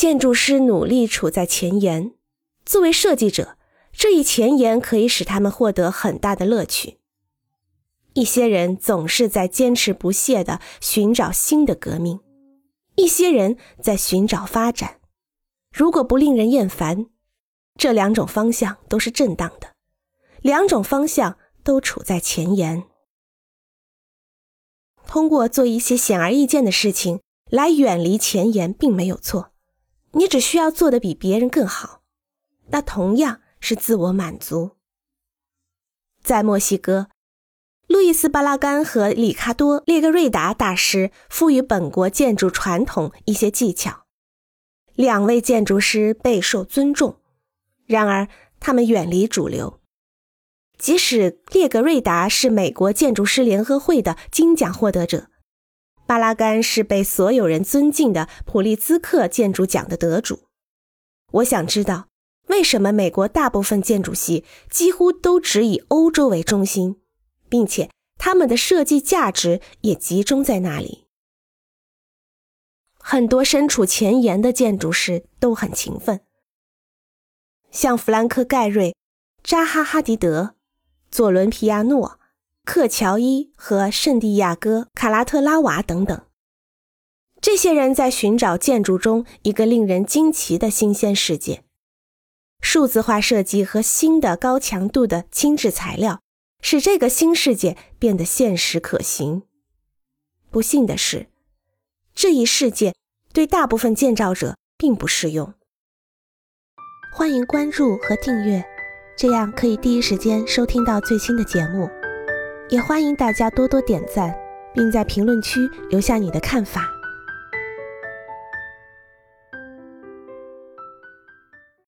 建筑师努力处在前沿。作为设计者，这一前沿可以使他们获得很大的乐趣。一些人总是在坚持不懈地寻找新的革命，一些人在寻找发展。如果不令人厌烦，这两种方向都是正当的，两种方向都处在前沿。通过做一些显而易见的事情来远离前沿，并没有错。你只需要做得比别人更好，那同样是自我满足。在墨西哥。路易斯·巴拉干和里卡多·列格瑞达大师赋予本国建筑传统一些技巧，两位建筑师备受尊重。然而，他们远离主流。即使列格瑞达是美国建筑师联合会的金奖获得者，巴拉干是被所有人尊敬的普利兹克建筑奖的得主。我想知道，为什么美国大部分建筑系几乎都只以欧洲为中心？并且他们的设计价值也集中在那里。很多身处前沿的建筑师都很勤奋，像弗兰克·盖瑞、扎哈·哈迪德、佐伦·皮亚诺、克乔伊和圣地亚哥·卡拉特拉瓦等等。这些人在寻找建筑中一个令人惊奇的新鲜世界，数字化设计和新的高强度的轻质材料。使这个新世界变得现实可行。不幸的是，这一世界对大部分建造者并不适用。欢迎关注和订阅，这样可以第一时间收听到最新的节目。也欢迎大家多多点赞，并在评论区留下你的看法。